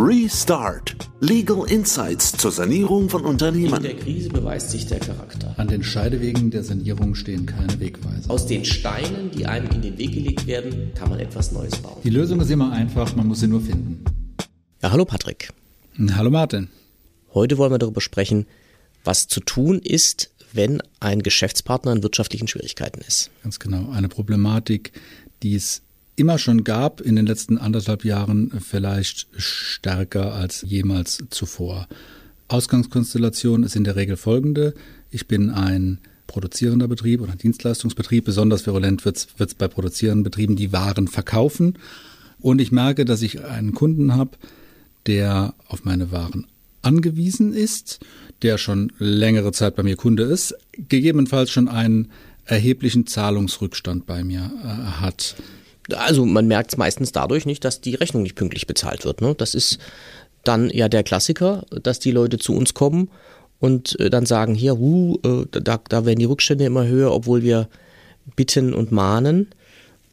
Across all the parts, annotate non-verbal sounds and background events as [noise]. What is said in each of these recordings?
Restart. Legal Insights zur Sanierung von Unternehmen. In der Krise beweist sich der Charakter. An den Scheidewegen der Sanierung stehen keine Wegweiser. Aus den Steinen, die einem in den Weg gelegt werden, kann man etwas Neues bauen. Die Lösung ist immer einfach, man muss sie nur finden. Ja, hallo Patrick. Hallo Martin. Heute wollen wir darüber sprechen, was zu tun ist, wenn ein Geschäftspartner in wirtschaftlichen Schwierigkeiten ist. Ganz genau. Eine Problematik, die es immer schon gab, in den letzten anderthalb Jahren vielleicht stärker als jemals zuvor. Ausgangskonstellation ist in der Regel folgende. Ich bin ein produzierender Betrieb oder Dienstleistungsbetrieb. Besonders virulent wird es bei produzierenden Betrieben, die Waren verkaufen. Und ich merke, dass ich einen Kunden habe, der auf meine Waren angewiesen ist, der schon längere Zeit bei mir Kunde ist, gegebenenfalls schon einen erheblichen Zahlungsrückstand bei mir äh, hat. Also man merkt es meistens dadurch nicht, dass die Rechnung nicht pünktlich bezahlt wird. Ne? Das ist dann ja der Klassiker, dass die Leute zu uns kommen und äh, dann sagen, hier, uh, da, da werden die Rückstände immer höher, obwohl wir bitten und mahnen.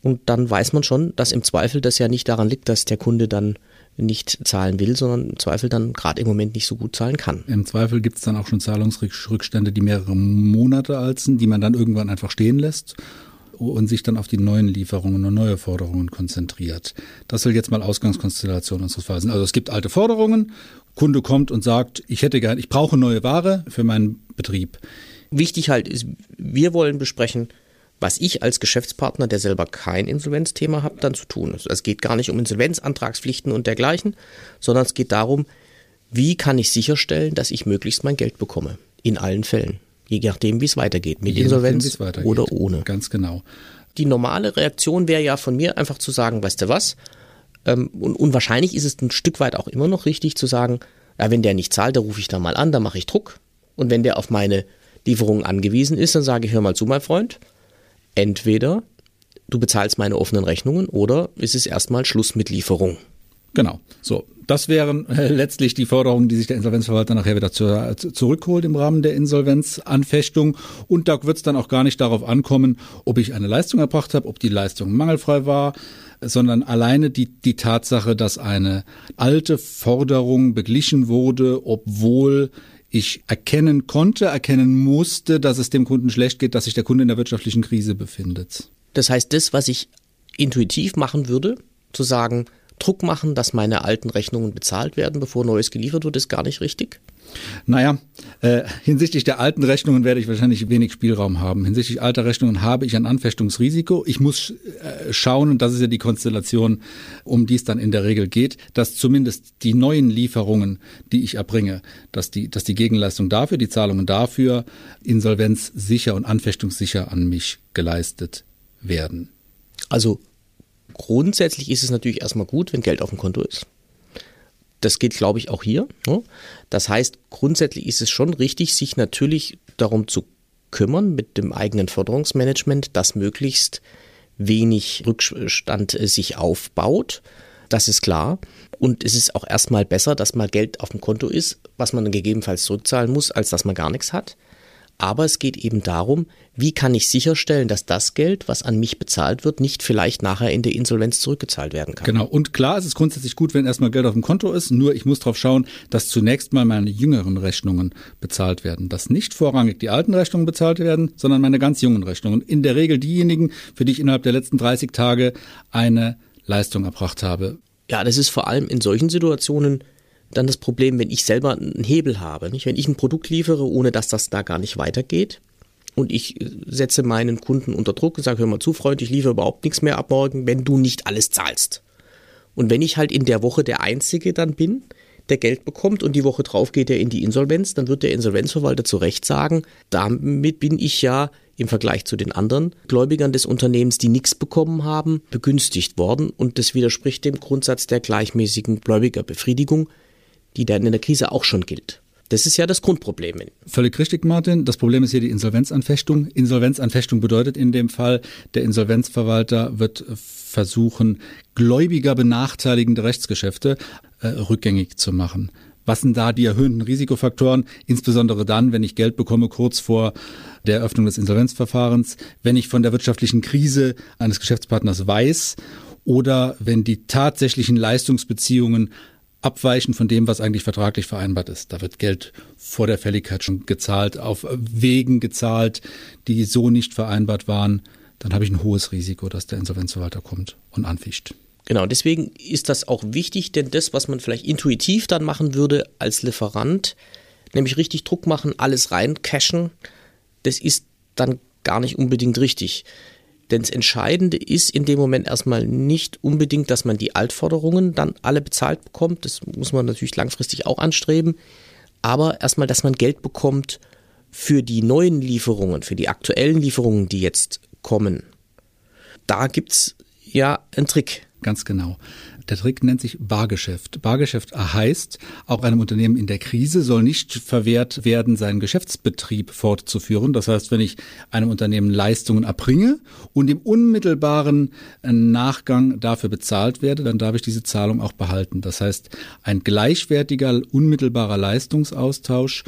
Und dann weiß man schon, dass im Zweifel das ja nicht daran liegt, dass der Kunde dann nicht zahlen will, sondern im Zweifel dann gerade im Moment nicht so gut zahlen kann. Im Zweifel gibt es dann auch schon Zahlungsrückstände, die mehrere Monate sind, die man dann irgendwann einfach stehen lässt und sich dann auf die neuen Lieferungen und neue Forderungen konzentriert. Das soll jetzt mal Ausgangskonstellation unseres Falls sein. Also es gibt alte Forderungen, Kunde kommt und sagt, ich hätte gern, ich brauche neue Ware für meinen Betrieb. Wichtig halt ist, wir wollen besprechen, was ich als Geschäftspartner, der selber kein Insolvenzthema hat, dann zu tun ist. Es geht gar nicht um Insolvenzantragspflichten und dergleichen, sondern es geht darum, wie kann ich sicherstellen, dass ich möglichst mein Geld bekomme. In allen Fällen. Je nachdem, wie es weitergeht. Mit Je Insolvenz nachdem, oder ohne. Ganz genau. Die normale Reaktion wäre ja von mir einfach zu sagen, weißt du was? Ähm, und, und wahrscheinlich ist es ein Stück weit auch immer noch richtig zu sagen, ja, wenn der nicht zahlt, dann rufe ich da mal an, dann mache ich Druck. Und wenn der auf meine Lieferung angewiesen ist, dann sage ich, hör mal zu, mein Freund. Entweder du bezahlst meine offenen Rechnungen oder ist es erstmal Schluss mit Lieferung. Genau. So, das wären äh, letztlich die Forderungen, die sich der Insolvenzverwalter nachher wieder zu, zu, zurückholt im Rahmen der Insolvenzanfechtung. Und da wird es dann auch gar nicht darauf ankommen, ob ich eine Leistung erbracht habe, ob die Leistung mangelfrei war, sondern alleine die, die Tatsache, dass eine alte Forderung beglichen wurde, obwohl ich erkennen konnte, erkennen musste, dass es dem Kunden schlecht geht, dass sich der Kunde in der wirtschaftlichen Krise befindet. Das heißt, das, was ich intuitiv machen würde, zu sagen, Druck machen, dass meine alten Rechnungen bezahlt werden, bevor Neues geliefert wird, ist gar nicht richtig? Naja, äh, hinsichtlich der alten Rechnungen werde ich wahrscheinlich wenig Spielraum haben. Hinsichtlich alter Rechnungen habe ich ein Anfechtungsrisiko. Ich muss äh, schauen, und das ist ja die Konstellation, um die es dann in der Regel geht, dass zumindest die neuen Lieferungen, die ich erbringe, dass die, dass die Gegenleistung dafür, die Zahlungen dafür insolvenzsicher und anfechtungssicher an mich geleistet werden. Also Grundsätzlich ist es natürlich erstmal gut, wenn Geld auf dem Konto ist. Das geht, glaube ich, auch hier. Ne? Das heißt, grundsätzlich ist es schon richtig, sich natürlich darum zu kümmern mit dem eigenen Förderungsmanagement, dass möglichst wenig Rückstand äh, sich aufbaut. Das ist klar. Und es ist auch erstmal besser, dass mal Geld auf dem Konto ist, was man dann gegebenenfalls zurückzahlen muss, als dass man gar nichts hat. Aber es geht eben darum, wie kann ich sicherstellen, dass das Geld, was an mich bezahlt wird, nicht vielleicht nachher in der Insolvenz zurückgezahlt werden kann. Genau. Und klar ist es grundsätzlich gut, wenn erstmal Geld auf dem Konto ist. Nur ich muss darauf schauen, dass zunächst mal meine jüngeren Rechnungen bezahlt werden. Dass nicht vorrangig die alten Rechnungen bezahlt werden, sondern meine ganz jungen Rechnungen. In der Regel diejenigen, für die ich innerhalb der letzten 30 Tage eine Leistung erbracht habe. Ja, das ist vor allem in solchen Situationen dann das Problem, wenn ich selber einen Hebel habe. Nicht? Wenn ich ein Produkt liefere, ohne dass das da gar nicht weitergeht und ich äh, setze meinen Kunden unter Druck und sage, hör mal zu, Freund, ich liefere überhaupt nichts mehr ab morgen, wenn du nicht alles zahlst. Und wenn ich halt in der Woche der Einzige dann bin, der Geld bekommt und die Woche drauf geht er in die Insolvenz, dann wird der Insolvenzverwalter zu Recht sagen, damit bin ich ja im Vergleich zu den anderen Gläubigern des Unternehmens, die nichts bekommen haben, begünstigt worden und das widerspricht dem Grundsatz der gleichmäßigen Gläubigerbefriedigung, die dann in der Krise auch schon gilt. Das ist ja das Grundproblem. Völlig richtig, Martin. Das Problem ist hier die Insolvenzanfechtung. Insolvenzanfechtung bedeutet in dem Fall, der Insolvenzverwalter wird versuchen, gläubiger benachteiligende Rechtsgeschäfte äh, rückgängig zu machen. Was sind da die erhöhten Risikofaktoren? Insbesondere dann, wenn ich Geld bekomme kurz vor der Eröffnung des Insolvenzverfahrens, wenn ich von der wirtschaftlichen Krise eines Geschäftspartners weiß oder wenn die tatsächlichen Leistungsbeziehungen abweichen von dem, was eigentlich vertraglich vereinbart ist. Da wird Geld vor der Fälligkeit schon gezahlt, auf Wegen gezahlt, die so nicht vereinbart waren. Dann habe ich ein hohes Risiko, dass der Insolvenzverwalter kommt und anfischt. Genau, deswegen ist das auch wichtig, denn das, was man vielleicht intuitiv dann machen würde als Lieferant, nämlich richtig Druck machen, alles rein cashen, das ist dann gar nicht unbedingt richtig. Denn das Entscheidende ist in dem Moment erstmal nicht unbedingt, dass man die Altforderungen dann alle bezahlt bekommt. Das muss man natürlich langfristig auch anstreben. Aber erstmal, dass man Geld bekommt für die neuen Lieferungen, für die aktuellen Lieferungen, die jetzt kommen. Da gibt es ja einen Trick. Ganz genau. Der Trick nennt sich Bargeschäft. Bargeschäft heißt, auch einem Unternehmen in der Krise soll nicht verwehrt werden, seinen Geschäftsbetrieb fortzuführen. Das heißt, wenn ich einem Unternehmen Leistungen erbringe und im unmittelbaren Nachgang dafür bezahlt werde, dann darf ich diese Zahlung auch behalten. Das heißt, ein gleichwertiger, unmittelbarer Leistungsaustausch,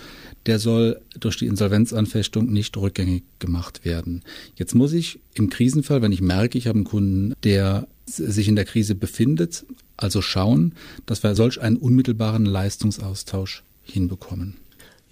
der soll durch die Insolvenzanfechtung nicht rückgängig gemacht werden. Jetzt muss ich im Krisenfall, wenn ich merke, ich habe einen Kunden, der sich in der Krise befindet, also schauen, dass wir solch einen unmittelbaren Leistungsaustausch hinbekommen.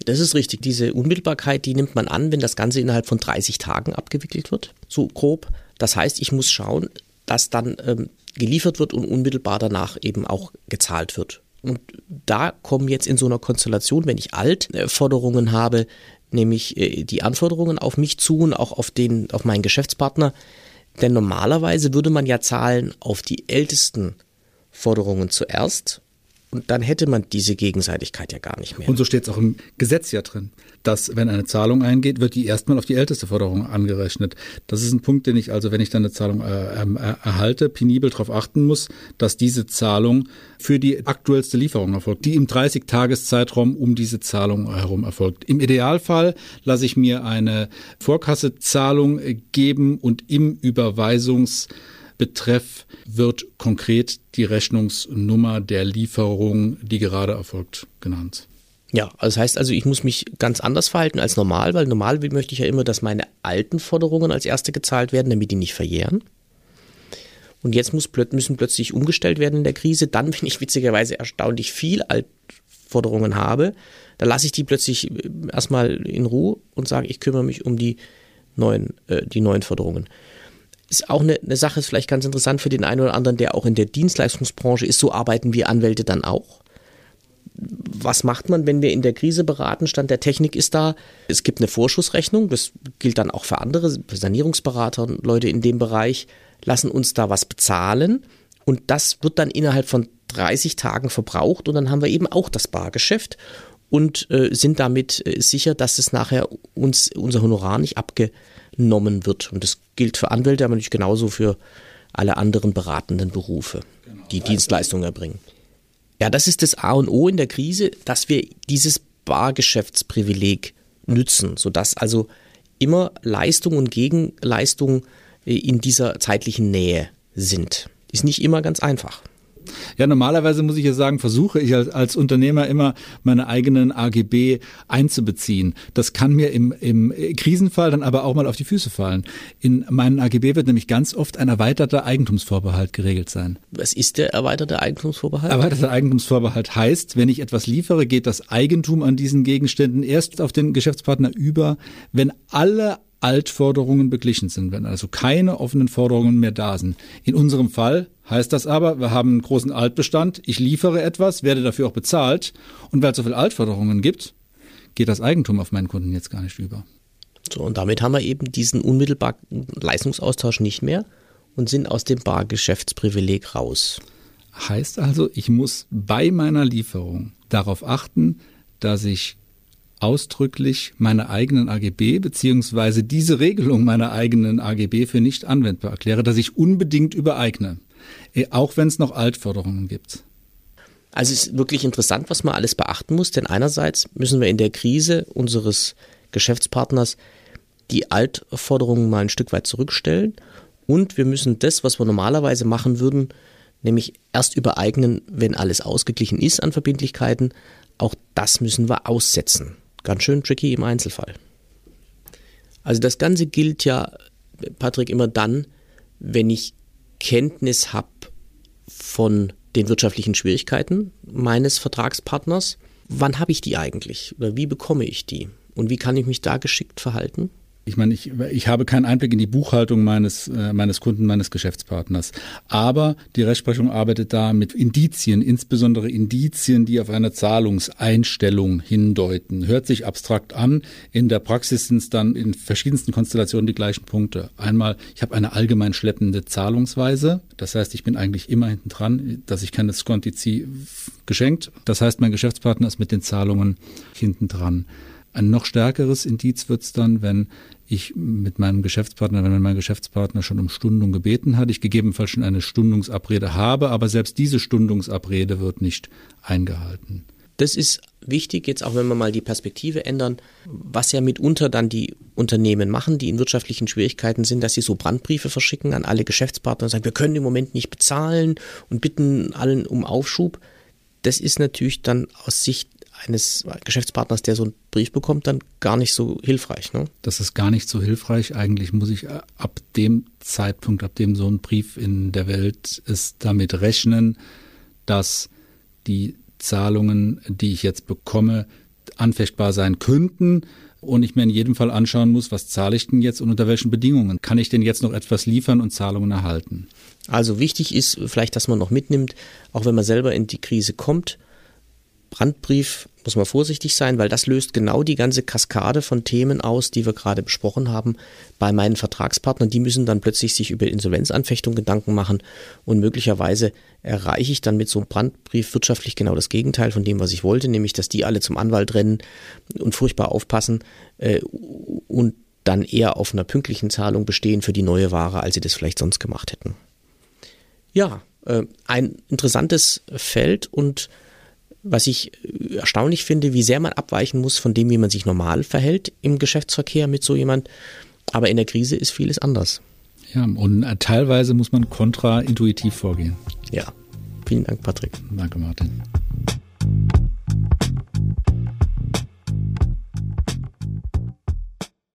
Das ist richtig. Diese Unmittelbarkeit, die nimmt man an, wenn das Ganze innerhalb von 30 Tagen abgewickelt wird, so grob. Das heißt, ich muss schauen, dass dann ähm, geliefert wird und unmittelbar danach eben auch gezahlt wird. Und da kommen jetzt in so einer Konstellation, wenn ich Altforderungen habe, nämlich äh, die Anforderungen auf mich zu und auch auf den, auf meinen Geschäftspartner, denn normalerweise würde man ja zahlen auf die ältesten Forderungen zuerst und dann hätte man diese Gegenseitigkeit ja gar nicht mehr. Und so steht es auch im Gesetz ja drin, dass wenn eine Zahlung eingeht, wird die erstmal auf die älteste Forderung angerechnet. Das ist ein Punkt, den ich also, wenn ich dann eine Zahlung äh, ähm, äh, erhalte, penibel darauf achten muss, dass diese Zahlung für die aktuellste Lieferung erfolgt, die im 30-Tages-Zeitraum um diese Zahlung herum erfolgt. Im Idealfall lasse ich mir eine Vorkassezahlung geben und im Überweisungs Betreff wird konkret die Rechnungsnummer der Lieferung, die gerade erfolgt, genannt. Ja, das heißt also, ich muss mich ganz anders verhalten als normal, weil normal möchte ich ja immer, dass meine alten Forderungen als erste gezahlt werden, damit die nicht verjähren. Und jetzt muss, müssen plötzlich umgestellt werden in der Krise. Dann, [laughs] wenn ich witzigerweise erstaunlich viel Altforderungen habe, dann lasse ich die plötzlich äh, erstmal in Ruhe und sage, ich kümmere mich um die neuen, äh, die neuen Forderungen ist auch eine, eine Sache, ist vielleicht ganz interessant für den einen oder anderen, der auch in der Dienstleistungsbranche ist. So arbeiten wir Anwälte dann auch. Was macht man, wenn wir in der Krise beraten? Stand der Technik ist da. Es gibt eine Vorschussrechnung. Das gilt dann auch für andere, für Sanierungsberater und Leute in dem Bereich. Lassen uns da was bezahlen. Und das wird dann innerhalb von 30 Tagen verbraucht. Und dann haben wir eben auch das Bargeschäft und äh, sind damit äh, sicher, dass es nachher uns unser Honorar nicht abge genommen wird. Und das gilt für Anwälte, aber nicht genauso für alle anderen beratenden Berufe, genau. die Dienstleistungen erbringen. Ja, das ist das A und O in der Krise, dass wir dieses Bargeschäftsprivileg nützen, sodass also immer Leistung und Gegenleistung äh, in dieser zeitlichen Nähe sind. Ist nicht immer ganz einfach. Ja, normalerweise muss ich ja sagen, versuche ich als, als Unternehmer immer meine eigenen AGB einzubeziehen. Das kann mir im, im Krisenfall dann aber auch mal auf die Füße fallen. In meinen AGB wird nämlich ganz oft ein erweiterter Eigentumsvorbehalt geregelt sein. Was ist der erweiterte Eigentumsvorbehalt? Erweiterter Eigentumsvorbehalt heißt, wenn ich etwas liefere, geht das Eigentum an diesen Gegenständen erst auf den Geschäftspartner über, wenn alle Altforderungen beglichen sind, wenn also keine offenen Forderungen mehr da sind. In unserem Fall heißt das aber, wir haben einen großen Altbestand, ich liefere etwas, werde dafür auch bezahlt und weil es so viele Altforderungen gibt, geht das Eigentum auf meinen Kunden jetzt gar nicht über. So, und damit haben wir eben diesen unmittelbaren Leistungsaustausch nicht mehr und sind aus dem Bargeschäftsprivileg raus. Heißt also, ich muss bei meiner Lieferung darauf achten, dass ich ausdrücklich meine eigenen AGB beziehungsweise diese Regelung meiner eigenen AGB für nicht anwendbar erkläre, dass ich unbedingt übereigne, eh, auch wenn es noch Altforderungen gibt. Also es ist wirklich interessant, was man alles beachten muss, denn einerseits müssen wir in der Krise unseres Geschäftspartners die Altforderungen mal ein Stück weit zurückstellen und wir müssen das, was wir normalerweise machen würden, nämlich erst übereignen, wenn alles ausgeglichen ist an Verbindlichkeiten, auch das müssen wir aussetzen ganz schön tricky im Einzelfall. Also das Ganze gilt ja, Patrick, immer dann, wenn ich Kenntnis habe von den wirtschaftlichen Schwierigkeiten meines Vertragspartners. Wann habe ich die eigentlich oder wie bekomme ich die und wie kann ich mich da geschickt verhalten? Ich meine, ich, ich habe keinen Einblick in die Buchhaltung meines, äh, meines Kunden, meines Geschäftspartners. Aber die Rechtsprechung arbeitet da mit Indizien, insbesondere Indizien, die auf eine Zahlungseinstellung hindeuten. Hört sich abstrakt an. In der Praxis sind es dann in verschiedensten Konstellationen die gleichen Punkte. Einmal, ich habe eine allgemein schleppende Zahlungsweise. Das heißt, ich bin eigentlich immer hinten dran, dass ich keine Sconti ziehe, geschenkt. Das heißt, mein Geschäftspartner ist mit den Zahlungen hinten dran. Ein noch stärkeres Indiz wird es dann, wenn ich mit meinem Geschäftspartner, wenn mein Geschäftspartner schon um Stundung gebeten hat, ich gegebenenfalls schon eine Stundungsabrede habe, aber selbst diese Stundungsabrede wird nicht eingehalten. Das ist wichtig, jetzt auch wenn wir mal die Perspektive ändern, was ja mitunter dann die Unternehmen machen, die in wirtschaftlichen Schwierigkeiten sind, dass sie so Brandbriefe verschicken an alle Geschäftspartner und sagen, wir können im Moment nicht bezahlen und bitten allen um Aufschub. Das ist natürlich dann aus Sicht eines Geschäftspartners, der so einen Brief bekommt, dann gar nicht so hilfreich. Ne? Das ist gar nicht so hilfreich. Eigentlich muss ich äh, ab dem Zeitpunkt, ab dem so ein Brief in der Welt ist, damit rechnen, dass die Zahlungen, die ich jetzt bekomme, anfechtbar sein könnten und ich mir in jedem Fall anschauen muss, was zahle ich denn jetzt und unter welchen Bedingungen kann ich denn jetzt noch etwas liefern und Zahlungen erhalten. Also wichtig ist vielleicht, dass man noch mitnimmt, auch wenn man selber in die Krise kommt, Brandbrief muss man vorsichtig sein, weil das löst genau die ganze Kaskade von Themen aus, die wir gerade besprochen haben, bei meinen Vertragspartnern. Die müssen dann plötzlich sich über Insolvenzanfechtung Gedanken machen und möglicherweise erreiche ich dann mit so einem Brandbrief wirtschaftlich genau das Gegenteil von dem, was ich wollte, nämlich dass die alle zum Anwalt rennen und furchtbar aufpassen äh, und dann eher auf einer pünktlichen Zahlung bestehen für die neue Ware, als sie das vielleicht sonst gemacht hätten. Ja, äh, ein interessantes Feld und was ich äh, erstaunlich finde, wie sehr man abweichen muss von dem, wie man sich normal verhält im Geschäftsverkehr mit so jemand. Aber in der Krise ist vieles anders. Ja, und äh, teilweise muss man kontraintuitiv vorgehen. Ja. Vielen Dank, Patrick. Danke, Martin.